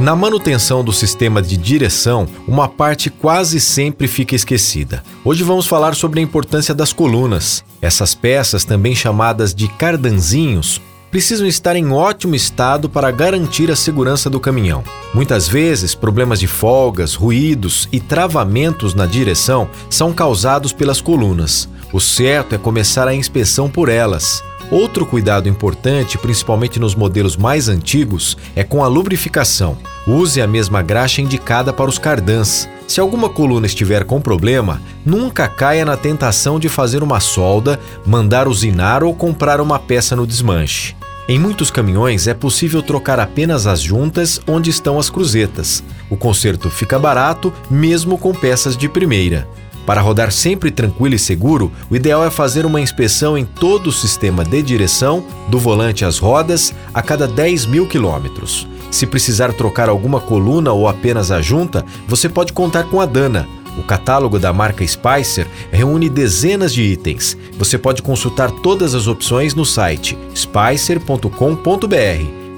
Na manutenção do sistema de direção, uma parte quase sempre fica esquecida. Hoje vamos falar sobre a importância das colunas. Essas peças, também chamadas de cardanzinhos, precisam estar em ótimo estado para garantir a segurança do caminhão. Muitas vezes, problemas de folgas, ruídos e travamentos na direção são causados pelas colunas. O certo é começar a inspeção por elas. Outro cuidado importante, principalmente nos modelos mais antigos, é com a lubrificação. Use a mesma graxa indicada para os cardãs. Se alguma coluna estiver com problema, nunca caia na tentação de fazer uma solda, mandar usinar ou comprar uma peça no desmanche. Em muitos caminhões é possível trocar apenas as juntas onde estão as cruzetas. O conserto fica barato, mesmo com peças de primeira. Para rodar sempre tranquilo e seguro, o ideal é fazer uma inspeção em todo o sistema de direção, do volante às rodas, a cada 10 mil quilômetros. Se precisar trocar alguma coluna ou apenas a junta, você pode contar com a Dana. O catálogo da marca Spicer reúne dezenas de itens. Você pode consultar todas as opções no site spicer.com.br.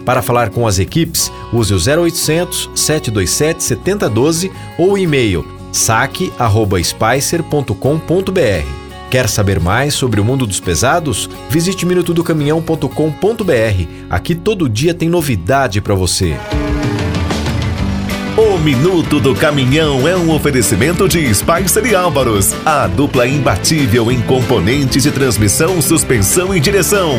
Para falar com as equipes, use o 0800 727 7012 ou o e-mail saque@spicer.com.br. Quer saber mais sobre o mundo dos pesados? Visite minutodocaminhão.com.br. Aqui todo dia tem novidade para você. O Minuto do Caminhão é um oferecimento de Spicer e Álvaros, a dupla imbatível em componentes de transmissão, suspensão e direção.